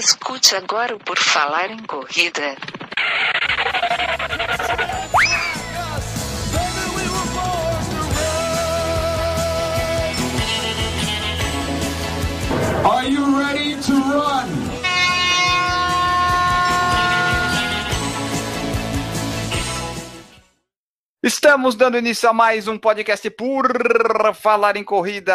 Escute agora o Por Falar em Corrida. Are you ready to run? Estamos dando início a mais um podcast por falar em corrida,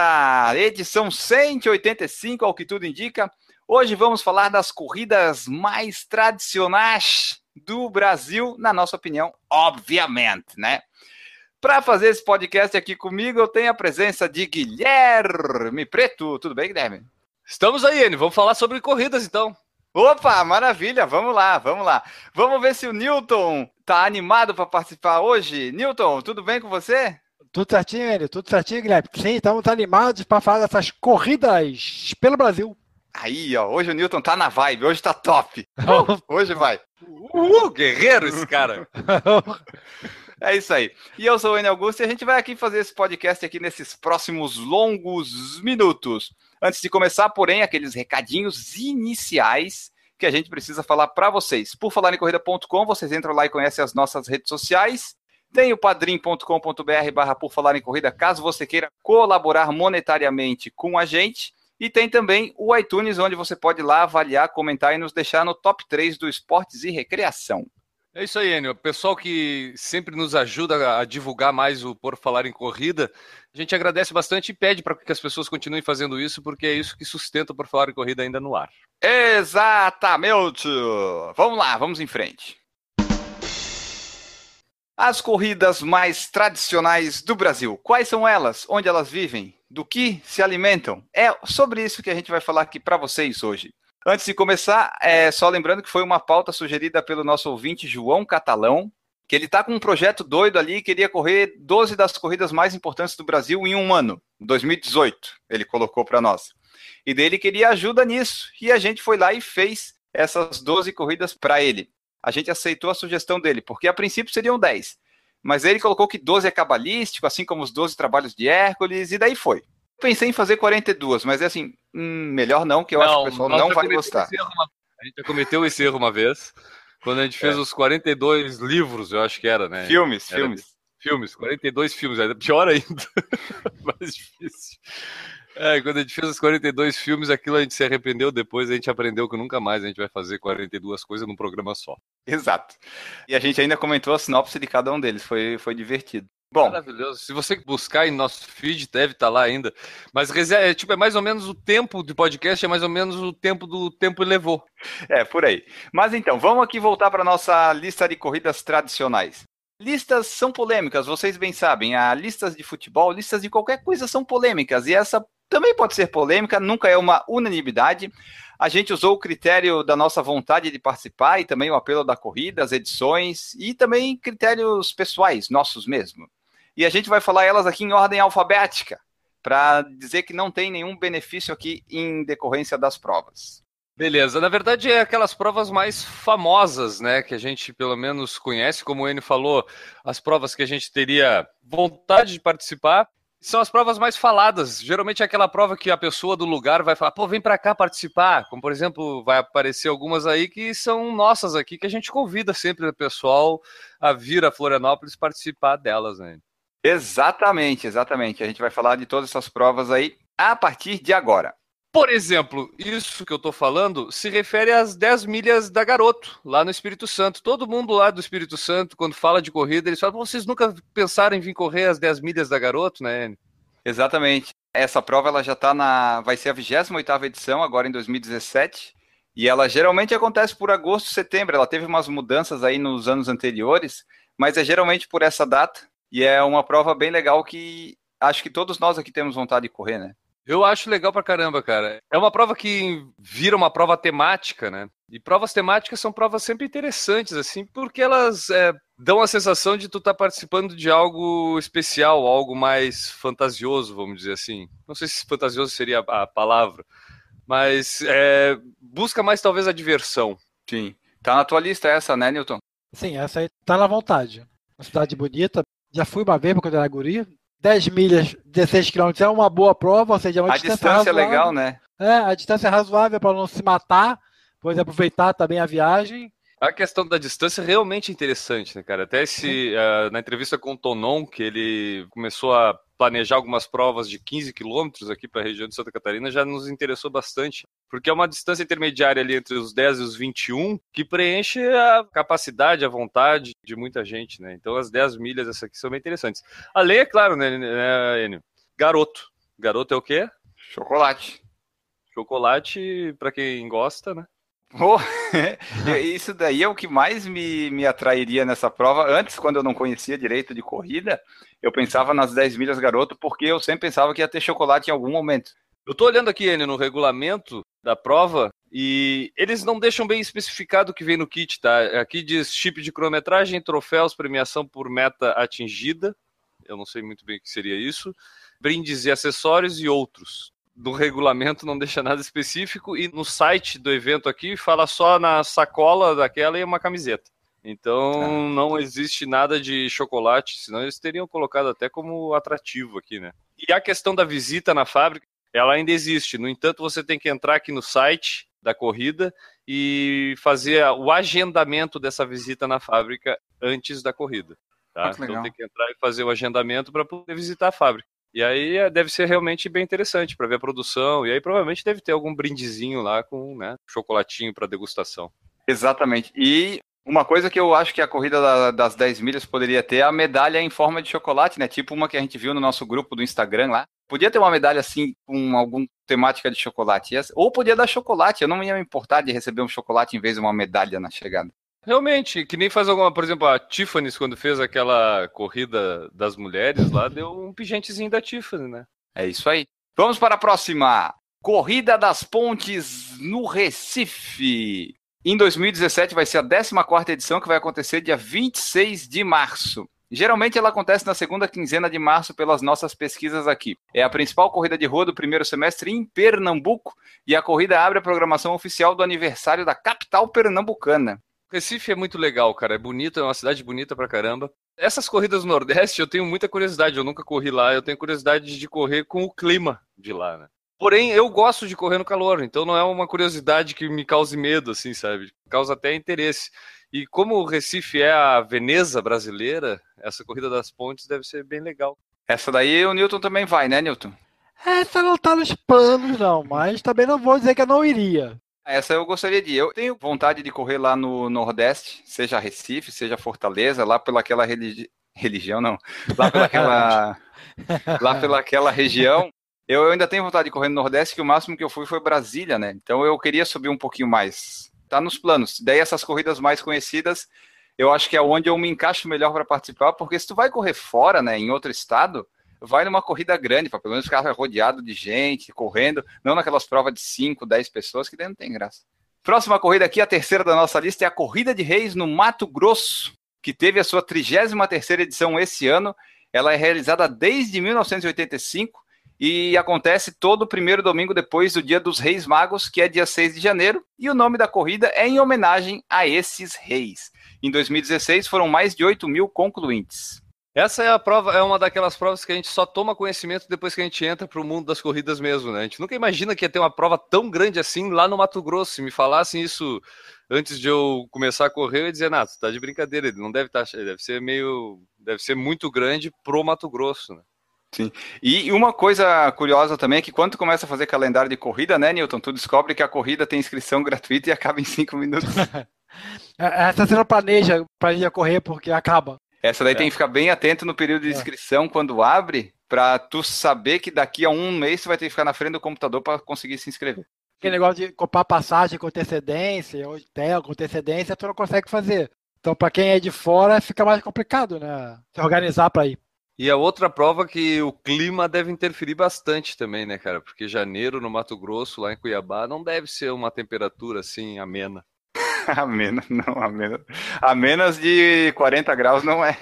edição 185, ao que tudo indica. Hoje vamos falar das corridas mais tradicionais do Brasil, na nossa opinião, obviamente, né? Para fazer esse podcast aqui comigo, eu tenho a presença de Guilherme Preto. Tudo bem, Guilherme? Estamos aí, Enio. Vamos falar sobre corridas então. Opa, maravilha, vamos lá, vamos lá. Vamos ver se o Newton tá animado para participar hoje. Newton, tudo bem com você? Tudo certinho, Enio, tudo certinho, Guilherme. Sim, estamos animados para falar dessas corridas pelo Brasil. Aí, ó, hoje o Newton tá na vibe, hoje tá top. Hoje vai. Uh, guerreiro esse cara. É isso aí. E eu sou o Enio Augusto e a gente vai aqui fazer esse podcast aqui nesses próximos longos minutos. Antes de começar, porém, aqueles recadinhos iniciais que a gente precisa falar para vocês. Por falar em corrida.com, vocês entram lá e conhecem as nossas redes sociais. Tem o padrim.com.br barra por falar em corrida, caso você queira colaborar monetariamente com a gente. E tem também o iTunes, onde você pode ir lá avaliar, comentar e nos deixar no top 3 do Esportes e Recreação. É isso aí, Enio. Pessoal que sempre nos ajuda a divulgar mais o Por Falar em Corrida, a gente agradece bastante e pede para que as pessoas continuem fazendo isso, porque é isso que sustenta o Por Falar em Corrida ainda no ar. Exatamente! Vamos lá, vamos em frente. As corridas mais tradicionais do Brasil. Quais são elas? Onde elas vivem? Do que se alimentam? É sobre isso que a gente vai falar aqui para vocês hoje. Antes de começar, é, só lembrando que foi uma pauta sugerida pelo nosso ouvinte João Catalão, que ele está com um projeto doido ali, queria correr 12 das corridas mais importantes do Brasil em um ano, 2018, ele colocou para nós. E dele queria ajuda nisso, e a gente foi lá e fez essas 12 corridas para ele. A gente aceitou a sugestão dele, porque a princípio seriam 10. Mas ele colocou que 12 é cabalístico, assim como os 12 trabalhos de Hércules, e daí foi. Pensei em fazer 42, mas é assim, hum, melhor não, que eu não, acho que o pessoal não vai gostar. Uma... A gente já cometeu esse erro uma vez, quando a gente fez é. os 42 livros, eu acho que era, né? Filmes, era, filmes. Filmes, 42 filmes, ainda pior ainda. Mais difícil. É, quando a gente fez os 42 filmes, aquilo a gente se arrependeu, depois a gente aprendeu que nunca mais a gente vai fazer 42 coisas num programa só. Exato. E a gente ainda comentou a sinopse de cada um deles, foi, foi divertido. Bom, Maravilhoso. Se você buscar em nosso feed, deve estar lá ainda. Mas é, tipo, é mais ou menos o tempo de podcast, é mais ou menos o tempo do tempo levou. É, por aí. Mas então, vamos aqui voltar para a nossa lista de corridas tradicionais. Listas são polêmicas, vocês bem sabem. A listas de futebol, listas de qualquer coisa são polêmicas. E essa também pode ser polêmica, nunca é uma unanimidade. A gente usou o critério da nossa vontade de participar e também o apelo da corrida, as edições e também critérios pessoais, nossos mesmo. E a gente vai falar elas aqui em ordem alfabética, para dizer que não tem nenhum benefício aqui em decorrência das provas. Beleza, na verdade é aquelas provas mais famosas, né, que a gente pelo menos conhece, como o Enio falou, as provas que a gente teria vontade de participar são as provas mais faladas. Geralmente é aquela prova que a pessoa do lugar vai falar, pô, vem para cá participar. Como, por exemplo, vai aparecer algumas aí que são nossas aqui, que a gente convida sempre o pessoal a vir a Florianópolis participar delas, né? Exatamente, exatamente. A gente vai falar de todas essas provas aí a partir de agora. Por exemplo, isso que eu estou falando se refere às 10 milhas da Garoto, lá no Espírito Santo. Todo mundo lá do Espírito Santo, quando fala de corrida, eles falam: vocês nunca pensaram em vir correr as 10 milhas da Garoto, né? Exatamente. Essa prova ela já está na. vai ser a 28 edição, agora em 2017. E ela geralmente acontece por agosto, setembro. Ela teve umas mudanças aí nos anos anteriores, mas é geralmente por essa data. E é uma prova bem legal que acho que todos nós aqui temos vontade de correr, né? Eu acho legal pra caramba, cara. É uma prova que vira uma prova temática, né? E provas temáticas são provas sempre interessantes, assim, porque elas é, dão a sensação de tu estar tá participando de algo especial, algo mais fantasioso, vamos dizer assim. Não sei se fantasioso seria a palavra, mas é, busca mais talvez a diversão. Sim. Tá na tua lista essa, né, Newton? Sim, essa aí tá na vontade. Uma cidade bonita. Já fui uma vez quando era guri, 10 milhas, 16 quilômetros é uma boa prova, ou seja, é uma a distância, distância é legal, né? É, a distância é razoável para não se matar, Pode aproveitar também a viagem. A questão da distância é realmente interessante, né, cara? Até esse, uh, na entrevista com o Tonon, que ele começou a planejar algumas provas de 15 quilômetros aqui para a região de Santa Catarina, já nos interessou bastante, porque é uma distância intermediária ali entre os 10 e os 21 que preenche a capacidade, a vontade de muita gente, né? Então as 10 milhas essa aqui são bem interessantes. Além, é claro, né, né Enio? Garoto. Garoto é o quê? Chocolate. Chocolate, para quem gosta, né? Oh, isso daí é o que mais me, me atrairia nessa prova. Antes, quando eu não conhecia direito de corrida, eu pensava nas 10 milhas garoto, porque eu sempre pensava que ia ter chocolate em algum momento. Eu tô olhando aqui, Enio, no regulamento da prova, e eles não deixam bem especificado o que vem no kit, tá? Aqui diz chip de cronometragem, troféus, premiação por meta atingida. Eu não sei muito bem o que seria isso. Brindes e acessórios e outros do regulamento não deixa nada específico e no site do evento aqui fala só na sacola daquela e uma camiseta. Então ah. não existe nada de chocolate, senão eles teriam colocado até como atrativo aqui, né? E a questão da visita na fábrica, ela ainda existe. No entanto, você tem que entrar aqui no site da corrida e fazer o agendamento dessa visita na fábrica antes da corrida. Tá? Ah, então tem que entrar e fazer o agendamento para poder visitar a fábrica. E aí é, deve ser realmente bem interessante para ver a produção. E aí provavelmente deve ter algum brindezinho lá com né, chocolatinho para degustação. Exatamente. E uma coisa que eu acho que a corrida da, das 10 milhas poderia ter é a medalha em forma de chocolate, né? Tipo uma que a gente viu no nosso grupo do Instagram lá. Podia ter uma medalha assim com alguma temática de chocolate. Ou podia dar chocolate. Eu não ia me importar de receber um chocolate em vez de uma medalha na chegada. Realmente, que nem faz alguma, por exemplo, a Tiffany, quando fez aquela corrida das mulheres lá, deu um pigentezinho da Tiffany, né? É isso aí. Vamos para a próxima. Corrida das Pontes no Recife. Em 2017 vai ser a 14 edição que vai acontecer dia 26 de março. Geralmente ela acontece na segunda quinzena de março pelas nossas pesquisas aqui. É a principal corrida de rua do primeiro semestre em Pernambuco e a corrida abre a programação oficial do aniversário da capital pernambucana. Recife é muito legal, cara. É bonito, é uma cidade bonita pra caramba. Essas corridas no Nordeste eu tenho muita curiosidade. Eu nunca corri lá, eu tenho curiosidade de correr com o clima de lá, né? Porém, eu gosto de correr no calor, então não é uma curiosidade que me cause medo, assim, sabe? Causa até interesse. E como o Recife é a Veneza brasileira, essa corrida das pontes deve ser bem legal. Essa daí o Newton também vai, né, Newton? Essa não tá nos planos, não, mas também não vou dizer que eu não iria. Essa eu gostaria de. Eu tenho vontade de correr lá no Nordeste, seja Recife, seja Fortaleza, lá pelaquela religi... religião, não. Lá pelaquela. lá pelaquela região. Eu ainda tenho vontade de correr no Nordeste, que o máximo que eu fui foi Brasília, né? Então eu queria subir um pouquinho mais. Tá nos planos. Daí essas corridas mais conhecidas, eu acho que é onde eu me encaixo melhor para participar, porque se tu vai correr fora, né, em outro estado, vai numa corrida grande, para pelo menos ficar rodeado de gente, correndo, não naquelas provas de 5, 10 pessoas, que daí não tem graça. Próxima corrida aqui, a terceira da nossa lista, é a Corrida de Reis no Mato Grosso, que teve a sua 33 edição esse ano. Ela é realizada desde 1985 e acontece todo primeiro domingo depois do Dia dos Reis Magos, que é dia 6 de janeiro, e o nome da corrida é em homenagem a esses reis. Em 2016 foram mais de 8 mil concluintes. Essa é a prova, é uma daquelas provas que a gente só toma conhecimento depois que a gente entra para o mundo das corridas mesmo, né? A gente nunca imagina que ia ter uma prova tão grande assim lá no Mato Grosso. Se me falassem isso antes de eu começar a correr, eu ia dizer, Nato, tá de brincadeira, ele não deve estar, tá, deve ser meio, deve ser muito grande pro Mato Grosso, né? Sim. E uma coisa curiosa também é que quando tu começa a fazer calendário de corrida, né, Newton, tu descobre que a corrida tem inscrição gratuita e acaba em cinco minutos. Essa você não planeja para ir a correr porque acaba. Essa daí é. tem que ficar bem atento no período de é. inscrição quando abre, para tu saber que daqui a um mês tu vai ter que ficar na frente do computador para conseguir se inscrever. Aquele negócio de comprar passagem com antecedência, ou hotel com antecedência, tu não consegue fazer. Então, para quem é de fora, fica mais complicado, né? Se organizar para ir. E a outra prova que o clima deve interferir bastante também, né, cara? Porque janeiro no Mato Grosso, lá em Cuiabá, não deve ser uma temperatura assim amena. a menos, não, a menos. A menos de 40 graus não é.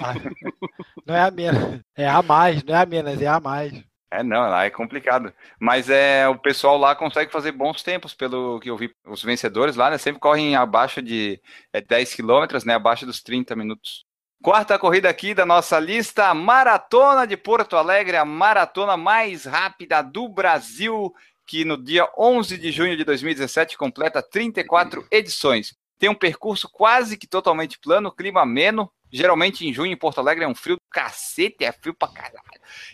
Não é a menos, é a mais, não é a menos, é a mais. É, não, lá é complicado. Mas é, o pessoal lá consegue fazer bons tempos, pelo que eu vi. Os vencedores lá, né, sempre correm abaixo de é, 10 quilômetros, né, abaixo dos 30 minutos. Quarta corrida aqui da nossa lista, Maratona de Porto Alegre, a maratona mais rápida do Brasil, que no dia 11 de junho de 2017 completa 34 edições. Tem um percurso quase que totalmente plano, clima ameno. Geralmente em junho em Porto Alegre é um frio do cacete, é frio pra caralho.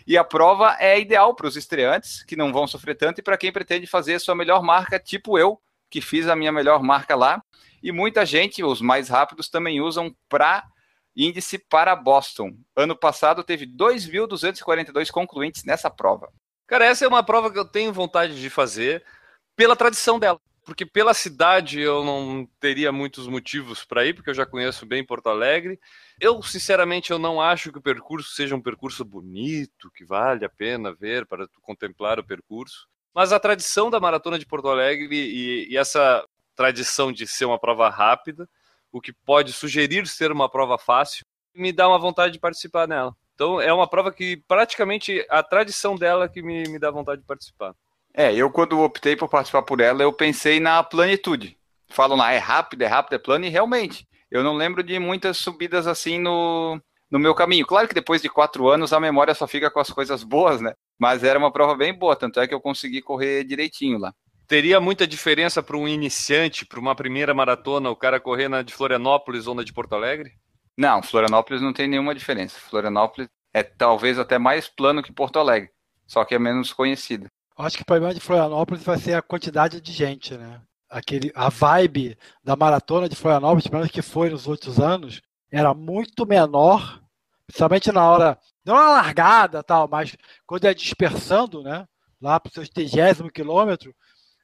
E a prova é ideal para os estreantes, que não vão sofrer tanto, e para quem pretende fazer sua melhor marca, tipo eu, que fiz a minha melhor marca lá. E muita gente, os mais rápidos, também usam para índice para Boston. Ano passado teve 2.242 concluintes nessa prova. Cara, essa é uma prova que eu tenho vontade de fazer pela tradição dela. Porque pela cidade eu não teria muitos motivos para ir, porque eu já conheço bem Porto Alegre. Eu, sinceramente, eu não acho que o percurso seja um percurso bonito, que vale a pena ver para contemplar o percurso. Mas a tradição da Maratona de Porto Alegre e, e essa tradição de ser uma prova rápida, o que pode sugerir ser uma prova fácil, me dá uma vontade de participar nela. Então é uma prova que praticamente a tradição dela que me, me dá vontade de participar. É, eu quando optei por participar por ela, eu pensei na planitude. Falam lá, é rápido, é rápido, é plano, e realmente, eu não lembro de muitas subidas assim no, no meu caminho. Claro que depois de quatro anos a memória só fica com as coisas boas, né? Mas era uma prova bem boa, tanto é que eu consegui correr direitinho lá. Teria muita diferença para um iniciante, para uma primeira maratona, o cara correr na de Florianópolis ou na de Porto Alegre? Não, Florianópolis não tem nenhuma diferença. Florianópolis é talvez até mais plano que Porto Alegre, só que é menos conhecida. Acho que o problema de Florianópolis vai ser a quantidade de gente, né? Aquele, a vibe da maratona de Florianópolis, pelo menos que foi nos outros anos, era muito menor, principalmente na hora, não na largada tal, mas quando é dispersando, né? Lá para o seu 30 quilômetro,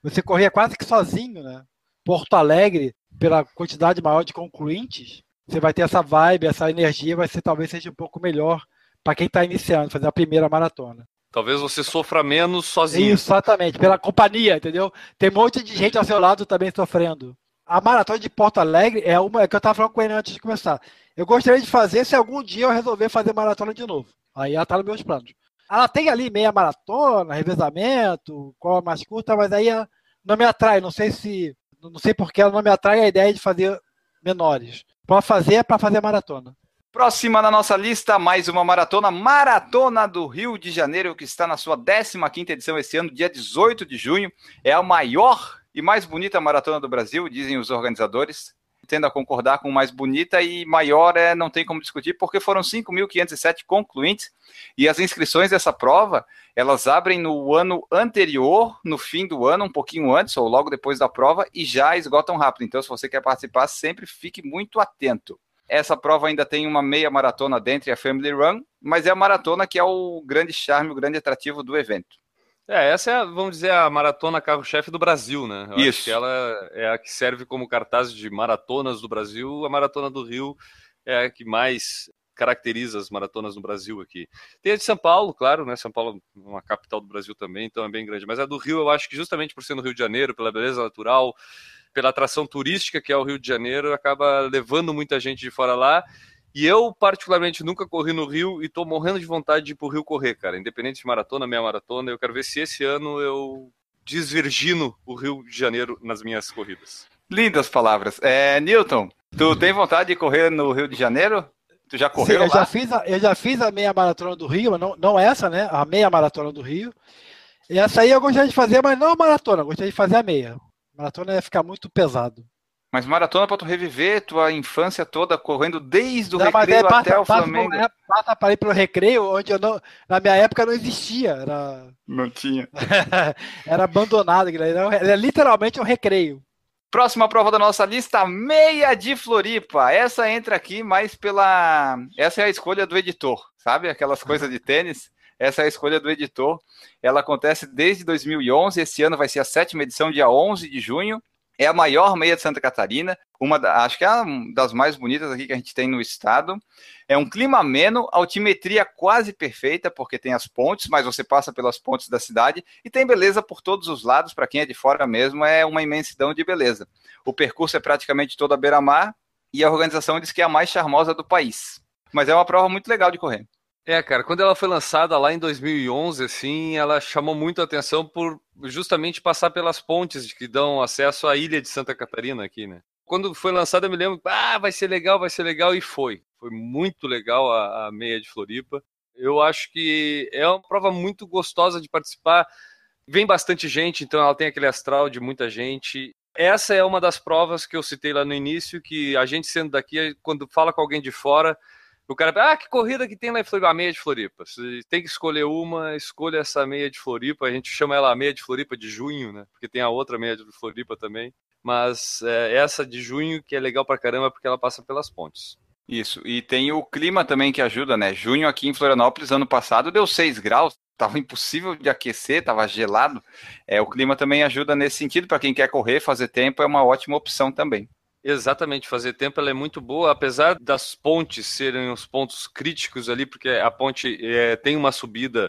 você corria quase que sozinho, né? Porto Alegre, pela quantidade maior de concluintes, você vai ter essa vibe, essa energia, vai ser talvez seja um pouco melhor para quem está iniciando, fazer a primeira maratona. Talvez você sofra menos sozinho. Isso, exatamente, pela companhia, entendeu? Tem um monte de gente ao seu lado também sofrendo. A maratona de Porto Alegre é uma é que eu estava falando com ele antes de começar. Eu gostaria de fazer se algum dia eu resolver fazer maratona de novo. Aí ela está nos meus planos. Ela tem ali meia maratona, revezamento, qual é mais curta, mas aí não me atrai. Não sei se. Não sei porque ela não me atrai a ideia de fazer menores. Para fazer é para fazer maratona. Próxima na nossa lista, mais uma maratona, Maratona do Rio de Janeiro, que está na sua 15ª edição esse ano, dia 18 de junho. É a maior e mais bonita maratona do Brasil, dizem os organizadores tendo a concordar com mais bonita e maior é não tem como discutir, porque foram 5.507 concluintes e as inscrições dessa prova, elas abrem no ano anterior, no fim do ano, um pouquinho antes ou logo depois da prova e já esgotam rápido. Então, se você quer participar, sempre fique muito atento. Essa prova ainda tem uma meia maratona dentro, a Family Run, mas é a maratona que é o grande charme, o grande atrativo do evento. É, essa é, vamos dizer, a maratona carro-chefe do Brasil, né? Eu Isso. ela é a que serve como cartaz de maratonas do Brasil. A maratona do Rio é a que mais caracteriza as maratonas no Brasil aqui. Tem a de São Paulo, claro, né? São Paulo é uma capital do Brasil também, então é bem grande. Mas a do Rio, eu acho que justamente por ser no Rio de Janeiro, pela beleza natural, pela atração turística que é o Rio de Janeiro, acaba levando muita gente de fora lá. E eu, particularmente, nunca corri no Rio e tô morrendo de vontade de ir pro Rio correr, cara. Independente de maratona, meia maratona, eu quero ver se esse ano eu desvirgino o Rio de Janeiro nas minhas corridas. Lindas palavras. É, Newton, tu tem vontade de correr no Rio de Janeiro? Tu já correu Sim, eu lá? Já fiz a, eu já fiz a meia maratona do Rio, mas não, não essa, né? A meia maratona do Rio. E essa aí eu gostaria de fazer, mas não a maratona, eu gostaria de fazer a meia. Maratona ia ficar muito pesado. Mas maratona para tu reviver tua infância toda correndo desde o não, recreio é, passa, até o Flamengo. Passa, passa para ir pro recreio, onde eu não, na minha época não existia. Era... Não tinha. era abandonado, era, era literalmente um recreio. Próxima prova da nossa lista, meia de Floripa. Essa entra aqui mais pela. Essa é a escolha do editor, sabe? Aquelas coisas de tênis. Essa é a escolha do editor. Ela acontece desde 2011. Esse ano vai ser a sétima edição, dia 11 de junho. É a maior meia de Santa Catarina, uma da, acho que é uma das mais bonitas aqui que a gente tem no estado. É um clima ameno, altimetria quase perfeita, porque tem as pontes, mas você passa pelas pontes da cidade e tem beleza por todos os lados, para quem é de fora mesmo, é uma imensidão de beleza. O percurso é praticamente toda beira-mar e a organização diz que é a mais charmosa do país. Mas é uma prova muito legal de correr. É, cara, quando ela foi lançada lá em 2011, assim, ela chamou muito a atenção por justamente passar pelas pontes que dão acesso à ilha de Santa Catarina aqui, né? Quando foi lançada, eu me lembro, ah, vai ser legal, vai ser legal, e foi. Foi muito legal a, a meia de Floripa. Eu acho que é uma prova muito gostosa de participar, Vem bastante gente, então ela tem aquele astral de muita gente. Essa é uma das provas que eu citei lá no início, que a gente sendo daqui, quando fala com alguém de fora, o cara ah, que corrida que tem lá em Floripa? A meia de Floripa. Você tem que escolher uma, escolha essa meia de Floripa. A gente chama ela a meia de Floripa de junho, né? Porque tem a outra meia de Floripa também. Mas é, essa de junho que é legal pra caramba porque ela passa pelas pontes. Isso, e tem o clima também que ajuda, né? Junho aqui em Florianópolis, ano passado, deu 6 graus, tava impossível de aquecer, tava gelado. É, o clima também ajuda nesse sentido, para quem quer correr, fazer tempo, é uma ótima opção também. Exatamente, fazer tempo ela é muito boa, apesar das pontes serem os pontos críticos ali, porque a ponte é, tem uma subida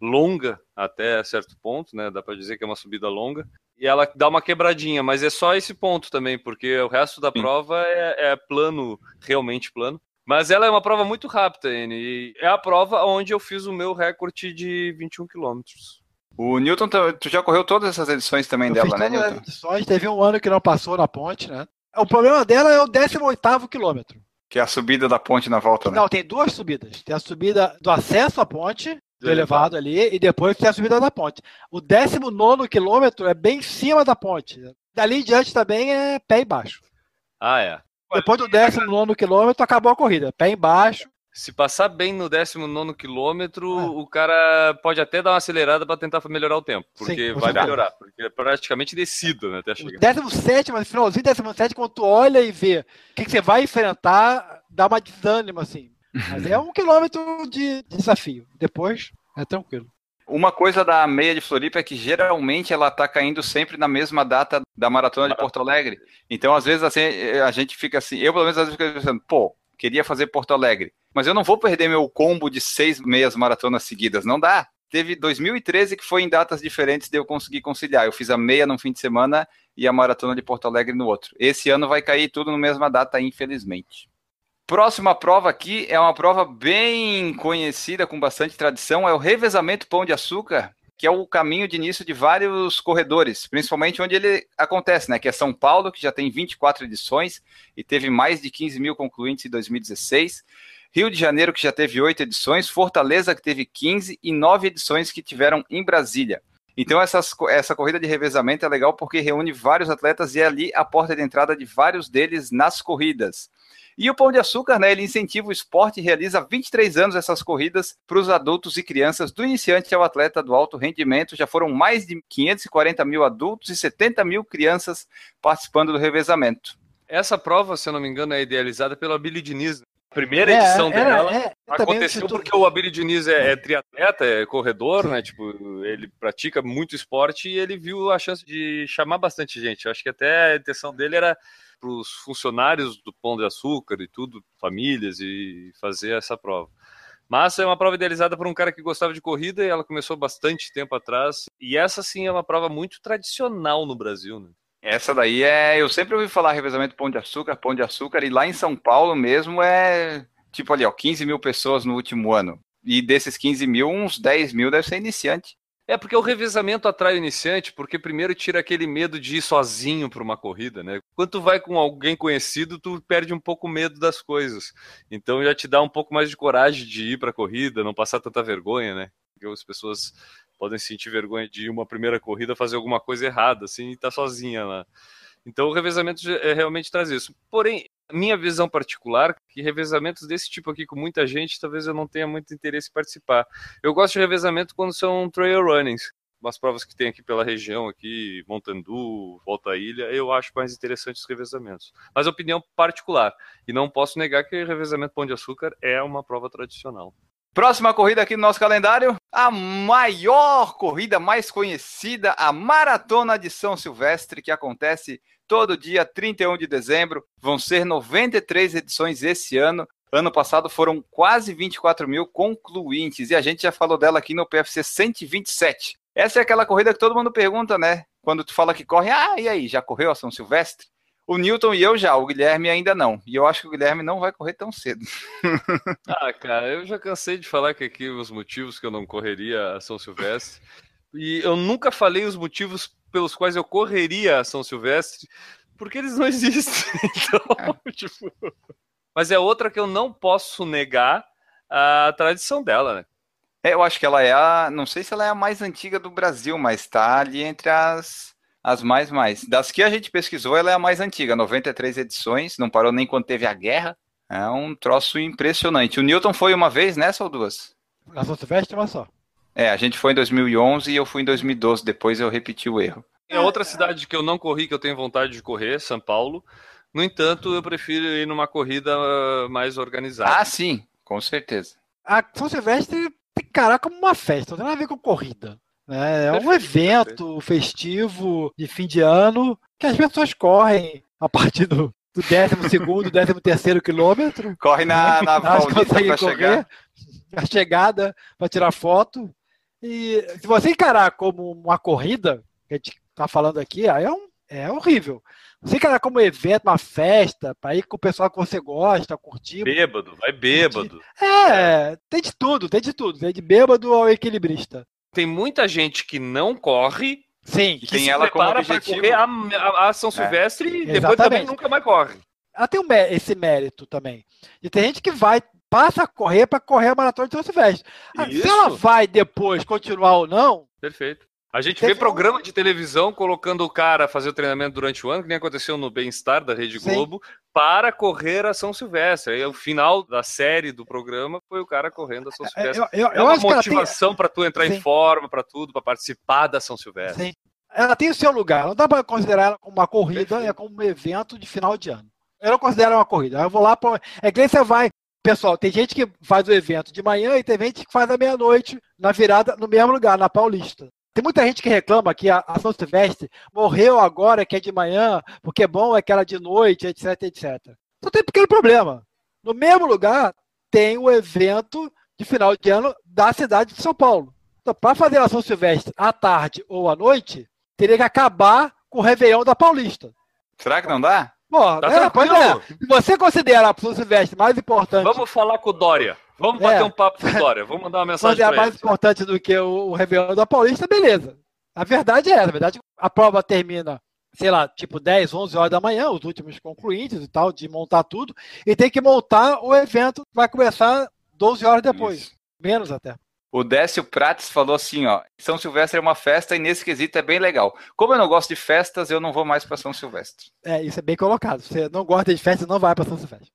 longa até certo ponto, né? Dá para dizer que é uma subida longa. E ela dá uma quebradinha, mas é só esse ponto também, porque o resto da Sim. prova é, é, plano, realmente plano. Mas ela é uma prova muito rápida, N, e é a prova onde eu fiz o meu recorde de 21 quilômetros. O Newton, tu já correu todas essas edições também eu dela, né, Newton? Edições, teve um ano que não passou na ponte, né? O problema dela é o 18 quilômetro. Que é a subida da ponte na volta, né? Não, tem duas subidas. Tem a subida do acesso à ponte, do elevado ali, e depois tem a subida da ponte. O 19 quilômetro é bem em cima da ponte. Dali em diante também é pé embaixo. Ah, é. Depois do 19 quilômetro acabou a corrida. Pé embaixo, se passar bem no 19 quilômetro, é. o cara pode até dar uma acelerada para tentar melhorar o tempo, porque Sim, vai melhorar, porque é praticamente descido né, até chegar. 17, mas finalzinho 17, quando tu olha e vê o que, que, você vai enfrentar, dá uma desânimo assim. Mas é um quilômetro de desafio. Depois é tranquilo. Uma coisa da meia de Floripa é que geralmente ela está caindo sempre na mesma data da maratona de Porto Alegre. Então, às vezes, assim, a gente fica assim, eu pelo menos às vezes fico pensando, pô, queria fazer Porto Alegre mas eu não vou perder meu combo de seis meias maratonas seguidas, não dá. Teve 2013 que foi em datas diferentes de eu conseguir conciliar. Eu fiz a meia num fim de semana e a maratona de Porto Alegre no outro. Esse ano vai cair tudo na mesma data, infelizmente. Próxima prova aqui é uma prova bem conhecida, com bastante tradição, é o revezamento Pão de Açúcar, que é o caminho de início de vários corredores, principalmente onde ele acontece, né? Que é São Paulo, que já tem 24 edições e teve mais de 15 mil concluintes em 2016. Rio de Janeiro, que já teve oito edições, Fortaleza, que teve 15 e nove edições que tiveram em Brasília. Então, essas, essa corrida de revezamento é legal porque reúne vários atletas e é ali a porta de entrada de vários deles nas corridas. E o Pão de Açúcar, né, ele incentiva o esporte e realiza há 23 anos essas corridas para os adultos e crianças, do iniciante ao atleta do alto rendimento. Já foram mais de 540 mil adultos e 70 mil crianças participando do revezamento. Essa prova, se eu não me engano, é idealizada pela Billy Diniz, primeira é, edição dela é, aconteceu porque o Abílio Diniz é, é, triatleta, é corredor, né? Tipo, ele pratica muito esporte e ele viu a chance de chamar bastante gente. Eu acho que até a intenção dele era para os funcionários do Pão de Açúcar e tudo, famílias, e fazer essa prova. Mas é uma prova idealizada por um cara que gostava de corrida e ela começou bastante tempo atrás. E essa sim é uma prova muito tradicional no Brasil, né? Essa daí é. Eu sempre ouvi falar revezamento Pão de Açúcar, Pão de Açúcar, e lá em São Paulo mesmo é tipo ali, ó, 15 mil pessoas no último ano. E desses 15 mil, uns 10 mil deve ser iniciante. É porque o revezamento atrai o iniciante, porque primeiro tira aquele medo de ir sozinho para uma corrida, né? Quando tu vai com alguém conhecido, tu perde um pouco o medo das coisas. Então já te dá um pouco mais de coragem de ir para a corrida, não passar tanta vergonha, né? Porque as pessoas podem sentir vergonha de uma primeira corrida fazer alguma coisa errada, assim, e tá sozinha lá. Então o revezamento é, realmente traz isso. Porém, minha visão particular, que revezamentos desse tipo aqui com muita gente, talvez eu não tenha muito interesse em participar. Eu gosto de revezamento quando são trail runnings, umas provas que tem aqui pela região, aqui, Montandu, Volta à Ilha, eu acho mais interessantes os revezamentos. Mas opinião particular. E não posso negar que revezamento Pão de Açúcar é uma prova tradicional. Próxima corrida aqui no nosso calendário, a maior corrida mais conhecida, a Maratona de São Silvestre, que acontece todo dia 31 de dezembro. Vão ser 93 edições esse ano. Ano passado foram quase 24 mil concluintes e a gente já falou dela aqui no PFC 127. Essa é aquela corrida que todo mundo pergunta, né? Quando tu fala que corre, ah, e aí, já correu a São Silvestre? O Newton e eu já, o Guilherme ainda não. E eu acho que o Guilherme não vai correr tão cedo. ah, cara, eu já cansei de falar que aqui os motivos que eu não correria a São Silvestre. E eu nunca falei os motivos pelos quais eu correria a São Silvestre, porque eles não existem. Então, é. tipo... Mas é outra que eu não posso negar a tradição dela, né? É, eu acho que ela é a. Não sei se ela é a mais antiga do Brasil, mas está ali entre as, as mais mais. Das que a gente pesquisou, ela é a mais antiga, 93 edições, não parou nem quando teve a guerra. É um troço impressionante. O Newton foi uma vez nessa ou duas? Na São Silvestre, uma só. É, a gente foi em 2011 e eu fui em 2012, depois eu repeti o erro. É outra cidade que eu não corri, que eu tenho vontade de correr, São Paulo. No entanto, eu prefiro ir numa corrida uh, mais organizada. Ah, sim, com certeza. A São Silvestre tem que encarar como uma festa, não tem nada a ver com corrida. Né? É um Perfeito, evento festivo de fim de ano que as pessoas correm a partir do, do 12 décimo terceiro quilômetro. Corre na, na conseguem para chegar. a chegada para tirar foto. E se você encarar como uma corrida, que a gente está falando aqui, aí é, um, é horrível. Você encarar como evento, uma festa, para ir com o pessoal que você gosta, curtir. Bêbado, vai bêbado. É, tem de tudo, tem de tudo. Tem de bêbado ao equilibrista. Tem muita gente que não corre, Sim, E que tem ela como objetivo. correr a, a- a São Silvestre e depois Exatamente. também nunca mais corre. ela tem um esse mérito também. E tem gente que vai, passa a correr para correr a maratona de São Silvestre. Ah, Se ela vai depois continuar ou não, Perfeito. A gente vê programa de televisão colocando o cara a fazer o treinamento durante o ano, que nem aconteceu no Bem-Estar da Rede Sim. Para correr a São Silvestre. Aí o final da série do programa foi o cara correndo a São Silvestre. eu, eu, É eu uma acho que ela tem, motivação para tu entrar Sim. em forma, para tudo, para participar da São Silvestre. sim, ela tem o seu lugar. Não dá para considerar ela como uma corrida, Perfeito. é como um evento de final de ano. Eu não considero uma corrida. Eu vou lá para. É nem você vai. Pessoal, tem gente que faz o evento de manhã e tem gente que faz à meia-noite, na virada, no mesmo lugar, na Paulista. Tem muita gente que reclama que a, a São Silvestre morreu agora, que é de manhã, porque é bom aquela de noite, etc, etc. Só tem um pequeno problema. No mesmo lugar, tem o evento de final de ano da cidade de São Paulo. Então, para fazer a São Silvestre à tarde ou à noite, teria que acabar com o Réveillon da Paulista. Será que não dá? Pô, Tá é, pois é. Se você considera a São Silvestre mais importante Vamos falar com o Dória. Vamos É. bater um papo o Dória. Vamos mandar uma mensagem para mais ele. importante do que o, o Réveillon da Paulista, beleza. A verdade é essa. A verdade é a prova termina, sei lá, tipo 10, 11 horas da manhã, os últimos concluintes e tal, de montar tudo, e tem que montar o evento que vai começar 12 horas depois. Isso. Menos até. O Décio Prates falou assim, ó, São Silvestre é uma festa e nesse quesito é bem legal. Como eu não gosto de festas, eu não vou mais para São Silvestre. É, isso é bem colocado. Se você não gosta de festa, não vai para São Silvestre.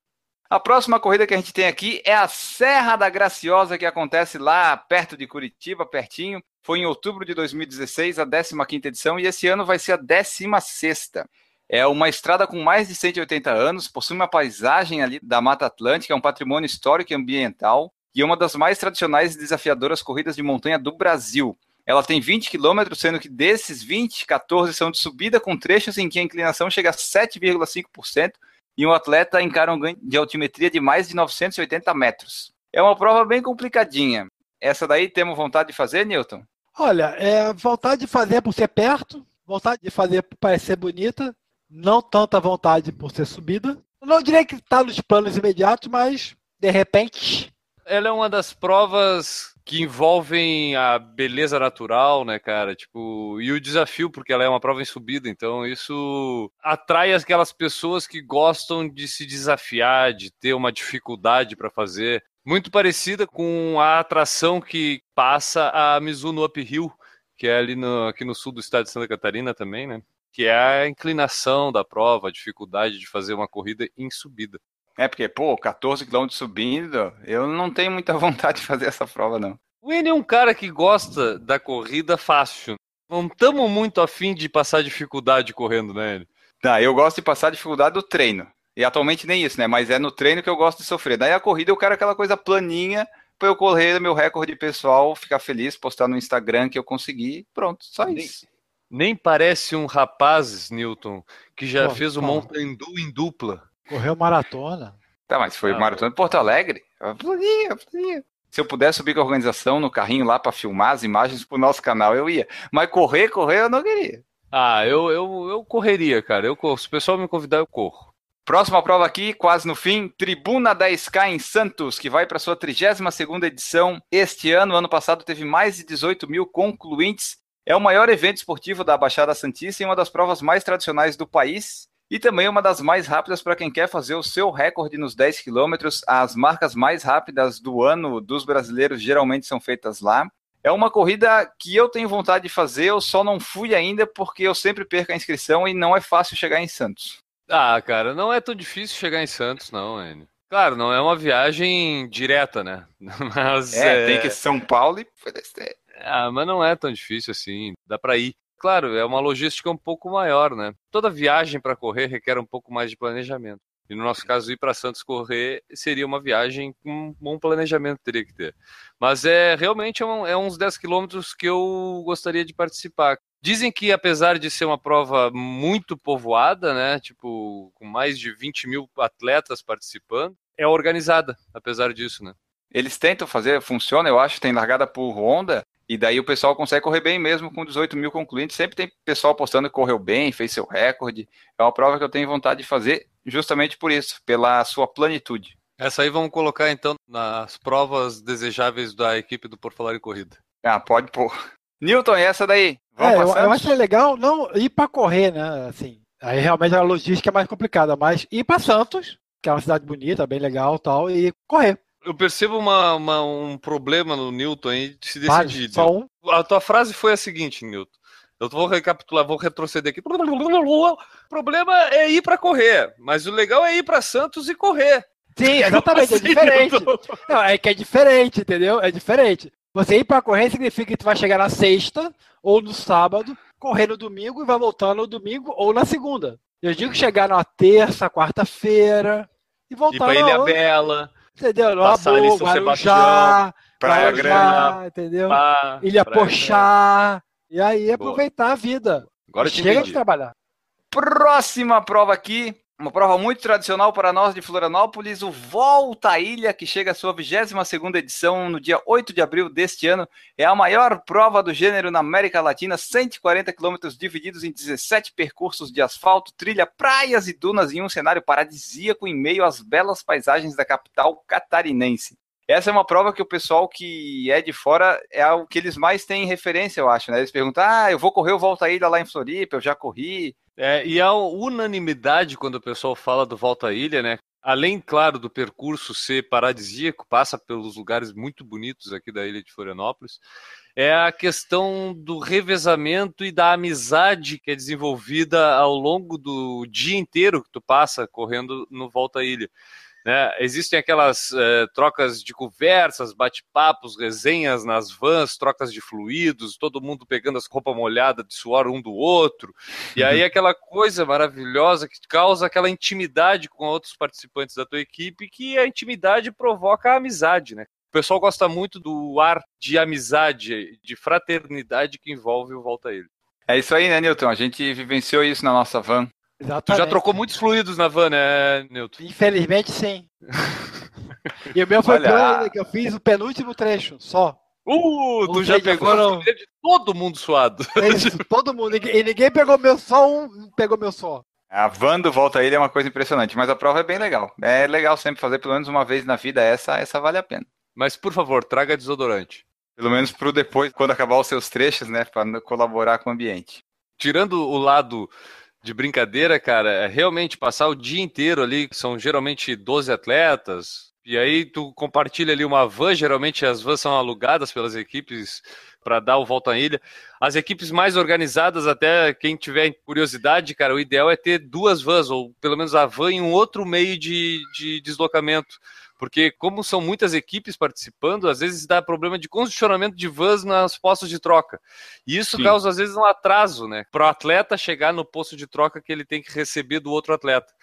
A próxima corrida que a gente tem aqui é a Serra da Graciosa, que acontece lá perto de Curitiba, pertinho. Foi em outubro de 2016, a 15ª edição, e esse ano vai ser a 16ª. É uma estrada com mais de 180 anos, possui uma paisagem ali da Mata Atlântica, é um patrimônio histórico e ambiental, e é uma das mais tradicionais e desafiadoras corridas de montanha do Brasil. Ela tem 20 quilômetros, sendo que desses 20, 14 são de subida, com trechos em que a inclinação chega a 7,5%, e um atleta encara um ganho de altimetria de mais de 980 metros. É uma prova bem complicadinha. Essa daí temos vontade de fazer, Newton? Olha, é vontade de fazer por ser perto, vontade de fazer por parecer bonita, não tanta vontade por ser subida. Não diria que está nos planos imediatos, mas de repente. Ela é uma das provas que envolvem a beleza natural, né, cara? Tipo, e o desafio, porque ela é uma prova em subida, então isso atrai aquelas pessoas que gostam de se desafiar, de ter uma dificuldade para fazer. Muito parecida com a atração que passa a Mizuno Uphill, que é ali no, aqui no sul do estado de Santa Catarina também, né? Que é a inclinação da prova, a dificuldade de fazer uma corrida em subida. É porque, pô, 14 quilômetros subindo, eu não tenho muita vontade de fazer essa prova, não. O Enio é um cara que gosta da corrida fácil. Não estamos muito afim de passar dificuldade correndo, né, Enio? Tá, eu gosto de passar a dificuldade do treino. E atualmente nem isso, né? Mas é no treino que eu gosto de sofrer. Daí a corrida eu quero aquela coisa planinha pra eu correr meu recorde pessoal, ficar feliz, postar no Instagram que eu consegui. Pronto, só Nem- isso. Nem parece um rapaz, Newton, que já Pô, fez o fala. Mountain Dew em dupla. Correu maratona. Tá, mas foi Ah, maratona de Porto Alegre? Eu Planinha, planinha. Se eu pudesse subir com a organização no carrinho lá pra filmar as imagens pro nosso canal, eu ia. Mas correr, correr, eu não queria. Ah, eu, eu, eu correria, cara. Eu corro. Se o pessoal me convidar, eu corro. Próxima prova aqui, quase no fim, Tribuna 10K em Santos, que vai para sua 32ª edição este ano. Ano passado teve mais de 18 mil concluintes. É o maior evento esportivo da Baixada Santista e uma das provas mais tradicionais do país. E também uma das mais rápidas para quem quer fazer o seu recorde nos 10 quilômetros. As marcas mais rápidas do ano dos brasileiros geralmente são feitas lá. É uma corrida que eu tenho vontade de fazer, eu só não fui ainda porque eu sempre perco a inscrição e não é fácil chegar em Santos. Ah, cara, não é tão difícil chegar em Santos, não, Enio. Claro, não é uma viagem direta, né? Mas é, é... tem que São Paulo e ah, mas não é tão difícil assim, dá para ir. Claro, é uma logística um pouco maior, né? Toda viagem para correr requer um pouco mais de planejamento. E no nosso caso, ir para Santos correr seria uma viagem com um bom planejamento teria que ter. Mas é realmente é, um, é uns 10 quilômetros que eu gostaria de participar. Dizem que apesar de ser uma prova muito povoada, né, tipo com mais de 20 mil atletas participando, é organizada, apesar disso, né? Eles tentam fazer, funciona, eu acho, tem largada por onda, e daí o pessoal consegue correr bem mesmo com 18 mil concluintes. Sempre tem pessoal postando que correu bem, fez seu recorde. É uma prova que eu tenho vontade de fazer justamente por isso, pela sua plenitude. Essa aí vamos colocar então nas provas desejáveis da equipe do Por Falar em Corrida. Ah, pode pôr. Newton, e essa daí? Vamos é, eu, eu acho legal não ir para correr, né? Assim, aí realmente a logística é mais complicada, mas ir para Santos, que é uma cidade bonita, bem legal tal, e correr. Eu percebo uma, uma, um problema no Newton aí de se decidir. só um. A tua frase foi a seguinte, Newton. Eu vou recapitular, vou retroceder aqui. O problema é ir para correr, mas o legal é ir para Santos e correr. Sim, exatamente, é assim, diferente. Não, é que é diferente, entendeu? É diferente. Você ir para correr significa que tu vai chegar na sexta ou no sábado, correr no domingo e vai voltar no domingo ou na segunda. Eu digo chegar na terça, quarta-feira e voltar. Ir pra Ilha Bela. Entendeu? Passar ali São Guarujá, Praia Grande, entendeu? Pá, Ilha Praia Pochá. E aí aproveitar Boa. a vida. Agora Chega de trabalhar. Próxima prova aqui, uma prova muito tradicional para nós de Florianópolis, o Volta à Ilha, que chega à sua 22ª edição no dia 8 de abril deste ano. É a maior prova do gênero na América Latina, 140 quilômetros divididos em 17 percursos de asfalto, trilha, praias e dunas em um cenário paradisíaco em meio às belas paisagens da capital catarinense. Essa é uma prova que o pessoal que é de fora é o que eles mais têm referência, eu acho, né? Eles perguntam, ah, eu vou correr o Volta à Ilha lá em Floripa, eu já corri, é, e há unanimidade quando o pessoal fala do Volta à Ilha, né? Além, claro, do percurso ser paradisíaco, passa pelos lugares muito bonitos aqui da ilha de Florianópolis, é a questão do revezamento e da amizade que é desenvolvida ao longo do dia inteiro que tu passa correndo no Volta à Ilha. Né? Existem aquelas é, trocas de conversas, bate-papos, resenhas nas vans, trocas de fluidos, todo mundo pegando as roupas molhadas de suor um do outro. E aí uhum. aquela coisa maravilhosa que causa aquela intimidade com outros participantes da tua equipe, que a intimidade provoca a amizade, né? O pessoal gosta muito do ar de amizade, de fraternidade que envolve o Volta a Ele. É isso aí, né, Newton? A gente vivenciou isso na nossa van. Exatamente. Tu já trocou muitos fluidos na van, né, Newton? Infelizmente, sim. e o meu foi Olha... que eu fiz o penúltimo trecho, só. Uh, tu já pegou foram... de todo mundo suado. É isso, todo mundo. E ninguém pegou meu só, um pegou meu só. A van do Volta a Ilha é uma coisa impressionante, mas a prova é bem legal. É legal sempre fazer pelo menos uma vez na vida, essa, essa vale a pena. Mas, por favor, traga desodorante. Pelo menos pro depois, quando acabar os seus trechos, né, para colaborar com o ambiente. Tirando o lado de brincadeira, cara, é realmente passar o dia inteiro ali, são geralmente 12 atletas, e aí tu compartilha ali uma van, geralmente as vans são alugadas pelas equipes para dar o volta à ilha. As equipes mais organizadas, até quem tiver curiosidade, cara, o ideal é ter duas vans, ou pelo menos a van em um outro meio de, de deslocamento porque como são muitas equipes participando, às vezes dá problema de condicionamento de vans nas postos de troca. E isso Sim. causa às vezes um atraso, né, para o atleta chegar no posto de troca que ele tem que receber do outro atleta.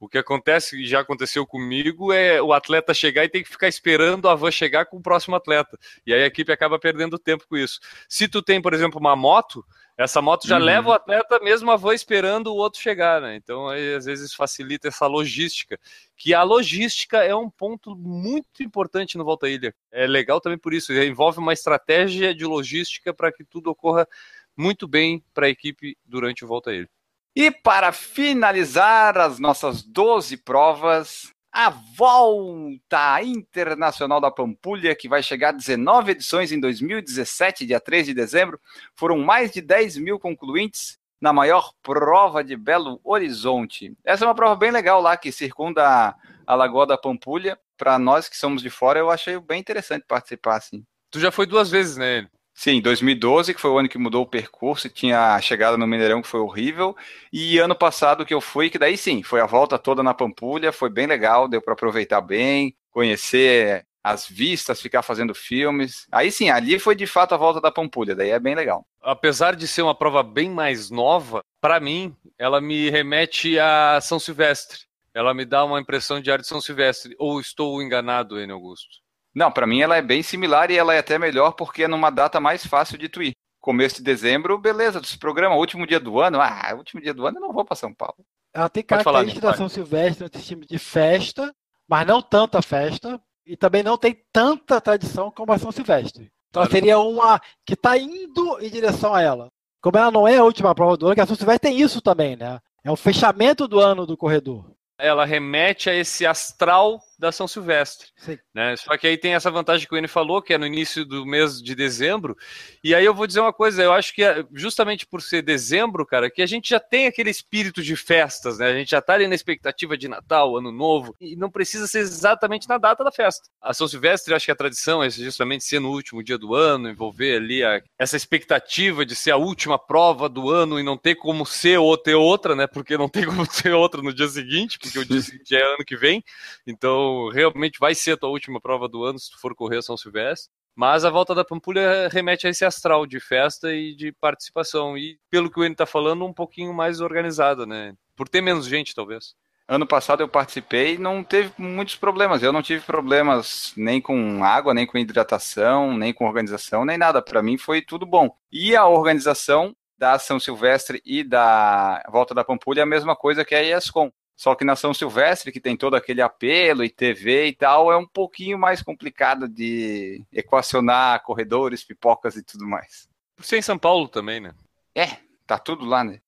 O que acontece, e já aconteceu comigo, é o atleta chegar e tem que ficar esperando a van chegar com o próximo atleta. E aí a equipe acaba perdendo tempo com isso. Se tu tem, por exemplo, uma moto, essa moto já uhum. leva o atleta mesmo a van esperando o outro chegar, né? Então, aí, às vezes, facilita essa logística. Que a logística é um ponto muito importante no Volta Ilha. É legal também por isso. Envolve uma estratégia de logística para que tudo ocorra muito bem para a equipe durante o Volta Ilha. E para finalizar as nossas 12 provas, a volta internacional da Pampulha, que vai chegar a 19 edições em 2017, dia 3 de dezembro. Foram mais de 10 mil concluintes. na maior prova de Belo Horizonte. Essa é uma prova bem legal lá que circunda a Lagoa da Pampulha. Para nós que somos de fora, eu achei bem interessante participar assim. Tu já foi duas vezes, né? Sim, 2012, que foi o ano que mudou o percurso, tinha a chegada no Mineirão, que foi horrível. E ano passado que eu fui, que daí sim, foi a volta toda na Pampulha, foi bem legal, deu para aproveitar bem, conhecer as vistas, ficar fazendo filmes. Aí sim, ali foi de fato a volta da Pampulha, daí é bem legal. Apesar de ser uma prova bem mais nova, para mim, ela me remete a São Silvestre. Ela me dá uma impressão de ar de São Silvestre. Ou estou enganado, Enio Augusto? Não, para mim ela é bem similar e ela é até melhor porque é numa data mais fácil de tu ir. Começo de dezembro, beleza, desse programa, último dia do ano, ah, último dia do ano eu não vou para São Paulo. Ela tem característica da São Silvestre, esse time de festa, mas não tanta festa, e também não tem tanta tradição como a São Silvestre. Então seria uma que está indo em direção a ela. Como ela não é a última prova do ano, que a São Silvestre tem isso também, né? É o fechamento do ano do corredor. Ela remete a esse astral da São Silvestre. Né? Só que aí tem essa vantagem que o N falou, que é no início do mês de dezembro. E aí eu vou dizer uma coisa, eu acho que é justamente por ser dezembro, cara, que a gente já tem aquele espírito de festas, né? A gente já tá ali na expectativa de Natal, Ano Novo, e não precisa ser exatamente na data da festa. A São Silvestre, acho que a tradição é justamente ser no último dia do ano, envolver ali a, essa expectativa de ser a última prova do ano e não ter como ser ou ter outra, né? Porque não tem como ter outra no dia seguinte, porque o dia seguinte é ano que vem. Então, realmente vai ser a tua última prova do ano se tu for correr São Silvestre. Mas a volta da Pampulha remete a esse astral de festa e de participação. E pelo que o Enio está falando, um pouquinho mais organizado, né? Por ter menos gente, talvez. Ano passado eu participei e não teve muitos problemas. Eu não tive problemas nem com água, nem com hidratação, nem com organização, nem nada. Para mim foi tudo bom. E a organização da São Silvestre e da Volta da Pampulha é a mesma coisa que a ESCOM. Só que na São Silvestre, que tem todo aquele apelo e TV e tal, é um pouquinho mais complicado de equacionar corredores, pipocas e tudo mais. Por ser em São Paulo também, né? É, tá tudo lá, né?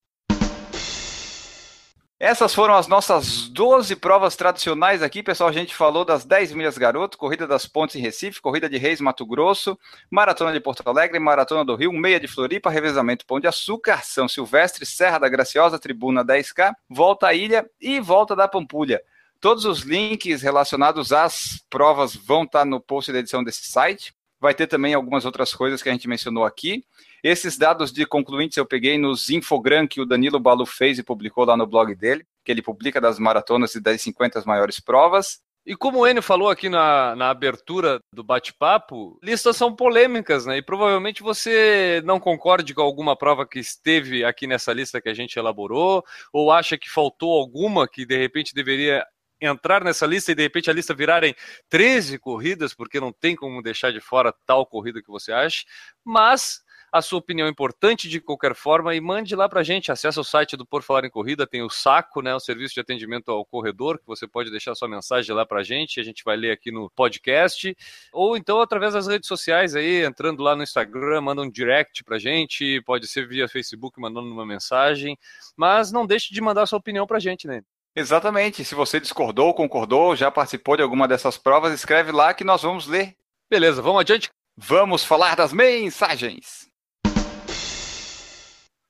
Essas foram as nossas 12 provas tradicionais aqui, pessoal. A gente falou das 10 milhas garoto, corrida das pontes em Recife, corrida de Reis Mato Grosso, maratona de Porto Alegre, maratona do Rio, meia de Floripa, revezamento Pão de Açúcar, São Silvestre, Serra da Graciosa, Tribuna 10K, volta à ilha e volta da Pampulha. Todos os links relacionados às provas vão estar no post da edição desse site. Vai ter também algumas outras coisas que a gente mencionou aqui. Esses dados de concluintes eu peguei nos infogram que o Danilo Balu fez e publicou lá no blog dele, que ele publica das maratonas e das 50 maiores provas. E como o Enio falou aqui na, na abertura do bate-papo, listas são polêmicas, né? E provavelmente você não concorde com alguma prova que esteve aqui nessa lista que a gente elaborou, ou acha que faltou alguma que de repente deveria entrar nessa lista e de repente a lista virarem 13 corridas, porque não tem como deixar de fora tal corrida que você acha. Mas a sua opinião importante de qualquer forma e mande lá para a gente. Acesse o site do Por Falar em Corrida, tem o SACO, né, o serviço de atendimento ao corredor, que você pode deixar sua mensagem lá para a gente, a gente vai ler aqui no podcast, ou então através das redes sociais aí, entrando lá no Instagram, manda um direct para a gente, pode ser via Facebook mandando uma mensagem, mas não deixe de mandar sua opinião para a gente, né? Exatamente. Se você discordou, concordou, já participou de alguma dessas provas, escreve lá que nós vamos ler. Beleza, vamos adiante. Vamos falar das mensagens.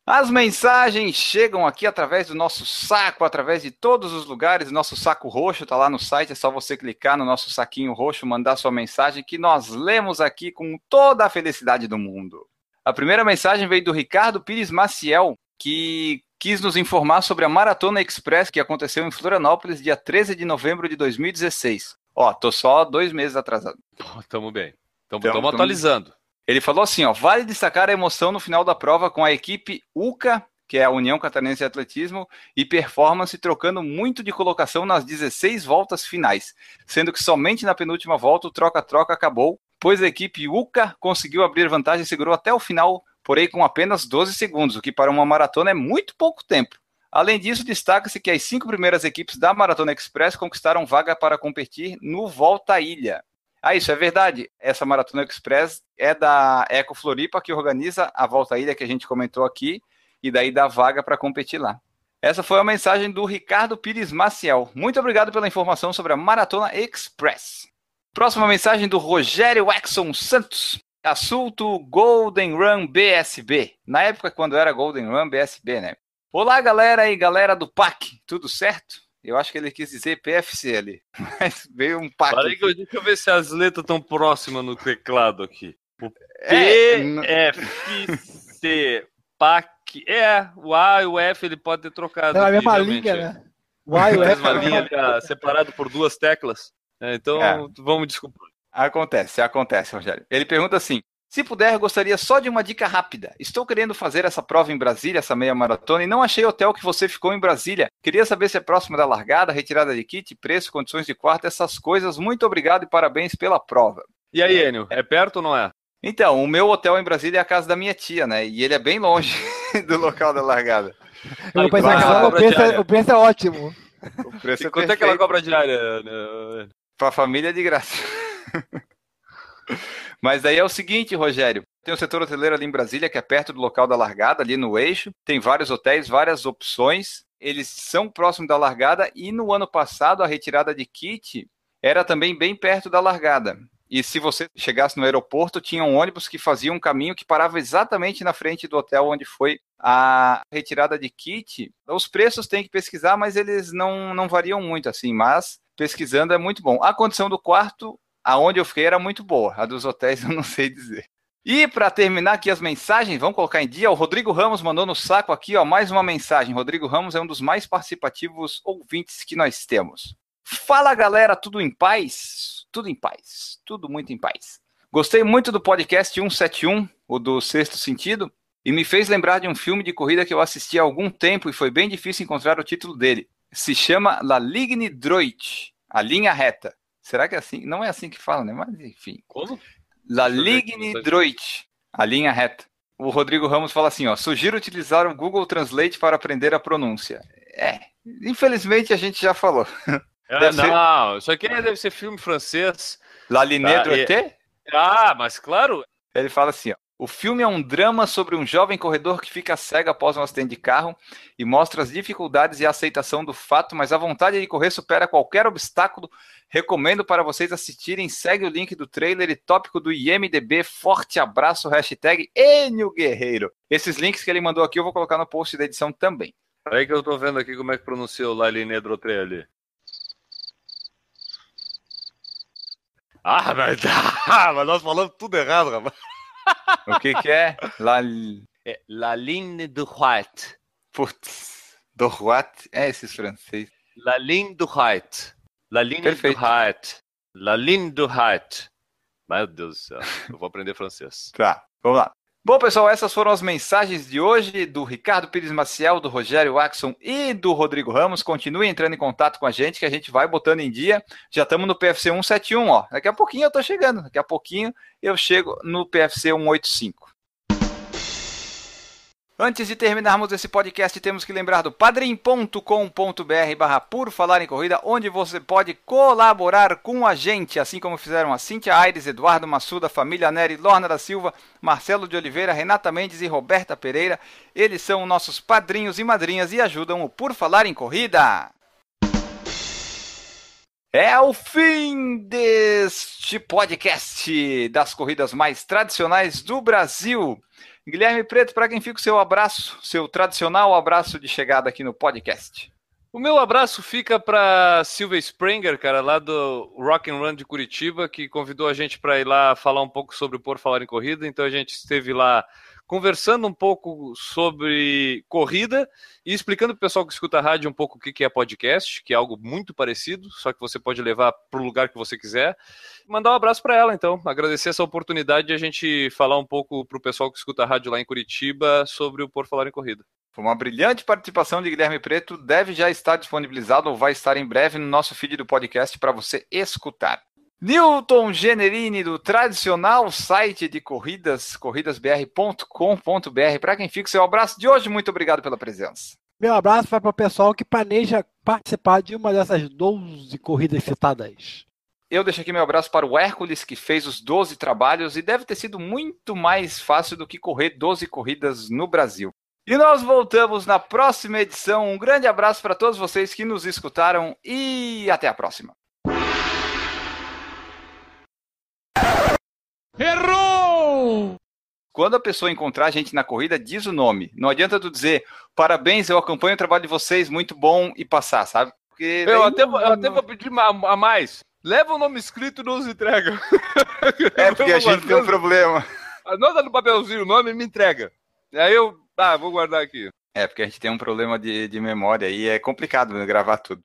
As mensagens chegam aqui através do nosso saco, através de todos os lugares. Nosso saco roxo está lá no site, é só você clicar no nosso saquinho roxo, mandar sua mensagem que nós lemos aqui com toda a felicidade do mundo. A primeira mensagem veio do Ricardo Pires Maciel, que quis nos informar sobre a Maratona Express que aconteceu em Florianópolis, dia 13 de novembro de 2016. Ó, tô só dois meses atrasado. Tamo bem. Estamos atualizando. Ele falou assim, ó, vale destacar a emoção no final da prova com a equipe UCA, que é a União Catarinense de Atletismo, e performance trocando muito de colocação nas 16 voltas finais, sendo que somente na penúltima volta o troca-troca acabou, pois a equipe UCA conseguiu abrir vantagem e segurou até o final, porém com apenas 12 segundos, o que para uma maratona é muito pouco tempo. Além disso, destaca-se que as cinco primeiras equipes da Maratona Express conquistaram vaga para competir no Volta à Ilha. Ah, isso é verdade. Essa Maratona Express é da Eco Floripa, que organiza a volta à ilha que a gente comentou aqui, e daí dá vaga para competir lá. Essa foi a mensagem do Ricardo Pires Maciel. Muito obrigado pela informação sobre a Maratona Express. Próxima mensagem do Rogério Exxon Santos. Assunto Golden Run BSB. Na época quando era Golden Run BSB, né? Olá, galera aí, galera do PAC. Tudo certo? Eu acho que ele quis dizer PFC ali. Mas veio um PAC. Peraí, que eu- deixa eu ver se as letras estão próximas no teclado aqui. O É, PFC, PAC. É, o A e o F ele pode ter trocado. É a aqui, mesma realmente. linha, né? O A e o A F. mesma linha ali, ah, separado por duas teclas. É, então, É. vamos desculpar. Acontece, acontece, Rogério. Ele pergunta assim: se puder, gostaria só de uma dica rápida. Estou querendo fazer essa prova em Brasília, essa meia maratona, e não achei hotel que você ficou em Brasília. Queria saber se é próximo da largada, retirada de kit, preço, condições de quarto, essas coisas. Muito obrigado e parabéns pela prova. E aí, Enio, é perto ou não é? Então, o meu hotel em Brasília é a casa da minha tia, né? E ele é bem longe do local da largada. Eu que só o preço, é, o preço é ótimo. O preço E é quanto é que ela cobra diária? né? Pra família é de graça. Mas daí é o seguinte, Rogério. Tem o setor hoteleiro ali em Brasília, que é perto do local da largada, ali no eixo. Tem vários hotéis, várias opções. Eles são próximos da largada e no ano passado a retirada de kit era também bem perto da largada. E se você chegasse no aeroporto, tinha um ônibus que fazia um caminho que parava exatamente na frente do hotel onde foi a retirada de kit. Os preços tem que pesquisar, mas eles não, não variam muito assim. Mas pesquisando é muito bom. A condição do quarto, aonde eu fiquei, era muito boa. A dos hotéis eu não sei dizer. E para terminar aqui as mensagens, vamos colocar em dia. O Rodrigo Ramos mandou no saco aqui, ó, mais uma mensagem. Rodrigo Ramos é um dos mais participativos ouvintes que nós temos. Fala galera, tudo em paz? Tudo em paz, tudo muito em paz. Gostei muito do podcast 171, o do Sexto Sentido, e me fez lembrar de um filme de corrida que eu assisti há algum tempo e foi bem difícil encontrar o título dele. Se chama La Ligne Droit, a linha reta. Será que é assim? Não é assim que fala, né? Mas enfim. Como? La Ligne. Droit, a linha reta. O Rodrigo Ramos fala assim, ó, sugiro utilizar o Google Translate para aprender a pronúncia. É, infelizmente a gente já falou. É, Deve ser- não, isso aqui deve ser filme francês. La Ligne Tá, Droit? Ah, mas claro. Ele fala assim, ó, o filme é um drama sobre um jovem corredor que fica cego após um acidente de carro e mostra as dificuldades e a aceitação do fato, mas a vontade de correr supera qualquer obstáculo. Recomendo para vocês assistirem. Segue o link do trailer e tópico do IMDB. Forte abraço, hashtag Enio Guerreiro. Esses links que ele mandou aqui eu vou colocar no post da edição também. Peraí que eu tô vendo aqui como é que pronuncia o Laline Drotre ali. Ah, mas, ah, mas nós falamos tudo errado, rapaz. O que que é? La... É Laline Droit. Putz, Droit, é esses francês. Laline Droit. Laline Perfeito. Droit. Laline Droit. Meu Deus do céu, eu vou aprender francês. Tá, vamos lá. Bom, pessoal, essas foram as mensagens de hoje do Ricardo Pires Maciel, do Rogério Axon e do Rodrigo Ramos. Continue entrando em contato com a gente, que a gente vai botando em dia. Já estamos no PFC 171, ó. Daqui a pouquinho eu tô chegando. Daqui a pouquinho eu chego no PFC 185. Antes de terminarmos esse podcast, temos que lembrar do padrim.com.br barra por falar em corrida, onde você pode colaborar com a gente, assim como fizeram a Cintia Aires, Eduardo Massuda, família Neri, Lorna da Silva, Marcelo de Oliveira, Renata Mendes e Roberta Pereira. Eles são nossos padrinhos e madrinhas e ajudam o Por Falar em Corrida. É o fim deste podcast das corridas mais tradicionais do Brasil. Guilherme Preto, para quem fica o seu abraço, seu tradicional abraço de chegada aqui no podcast. O meu abraço fica para Silvia Springer, cara, lá do Rock and Run de Curitiba, que convidou a gente para ir lá falar um pouco sobre o Por Falar em Corrida. Então a gente esteve lá conversando um pouco sobre corrida e explicando para o pessoal que escuta a rádio um pouco o que é podcast, que é algo muito parecido, só que você pode levar para o lugar que você quiser. Mandar um abraço para ela, então. Agradecer essa oportunidade de a gente falar um pouco para o pessoal que escuta a rádio lá em Curitiba sobre o Por Falar em Corrida. Foi uma brilhante participação de Guilherme Preto, deve já estar disponibilizado ou vai estar em breve no nosso feed do podcast para você escutar. Newton Generini, do tradicional site de corridas, corridasbr.com.br. Para quem fica, seu abraço de hoje, muito obrigado pela presença. Meu abraço vai para o pessoal que planeja participar de uma dessas 12 corridas citadas. Eu deixo aqui meu abraço para o Hércules, que fez os 12 trabalhos e deve ter sido muito mais fácil do que correr 12 corridas no Brasil. E nós voltamos na próxima edição. Um grande abraço para todos vocês que nos escutaram e até a próxima. Errou! quando a pessoa encontrar a gente na corrida, diz o nome. Não adianta tu dizer, parabéns, eu acompanho o trabalho de vocês, muito bom, e passar, sabe? Porque eu, até, eu até vou pedir a mais. Leva o nome escrito e nos entrega. É, porque a gente tem um problema. Anota no papelzinho o nome e me entrega. Aí eu, ah, vou guardar aqui. É, porque a gente tem um problema de, de memória e é complicado né, gravar tudo.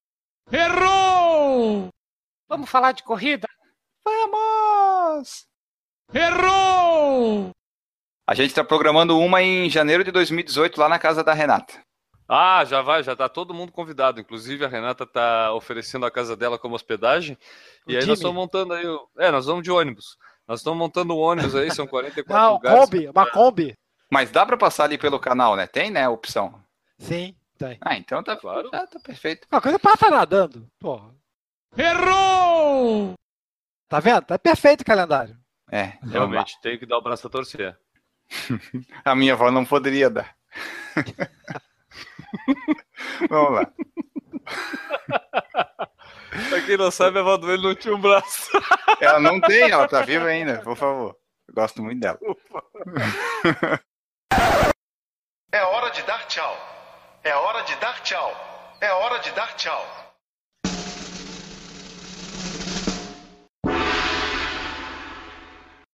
Errou! Vamos falar de corrida? Vamos! Errou! A gente está programando uma em janeiro de 2018 lá na casa da Renata. Ah, já vai, já tá todo mundo convidado. Inclusive a Renata tá oferecendo a casa dela como hospedagem. O e aí time. nós estamos montando aí. É, nós vamos de ônibus. Nós estamos montando o ônibus aí, são 44 Não, lugares. Kombi, uma Kombi. Mas dá para passar ali pelo canal, né? Tem, né, a opção? Sim, tem. Ah, então tá, claro. tá, tá perfeito. Uma coisa passa nadando, porra. Errou! Tá vendo? Tá perfeito o calendário. É, realmente, tem que dar o braço a torcer. a minha avó não poderia dar. Vamos lá. pra quem não sabe, a avó do ele não tinha um braço. ela não tem, ela tá viva ainda, por favor. Eu gosto muito dela. É hora de dar tchau. É hora de dar tchau. É hora de dar tchau.